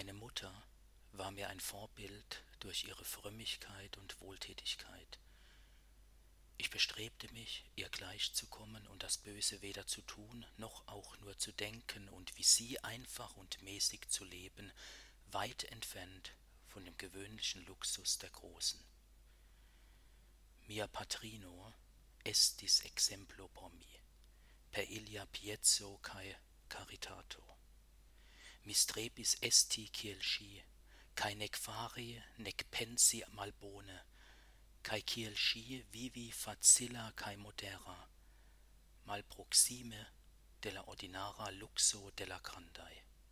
Meine Mutter war mir ein Vorbild durch ihre Frömmigkeit und Wohltätigkeit. Ich bestrebte mich, ihr gleichzukommen und das Böse weder zu tun, noch auch nur zu denken und wie sie einfach und mäßig zu leben, weit entfernt von dem gewöhnlichen Luxus der Großen. Mia patrino estis exemplo por mi, per ilia piezo cae caritato. mi strebis esti kiel sci, cae nec fari, nec pensi malbone, cae kiel sci vivi facila cae modera, malproxime de la ordinara luxo de la grandai.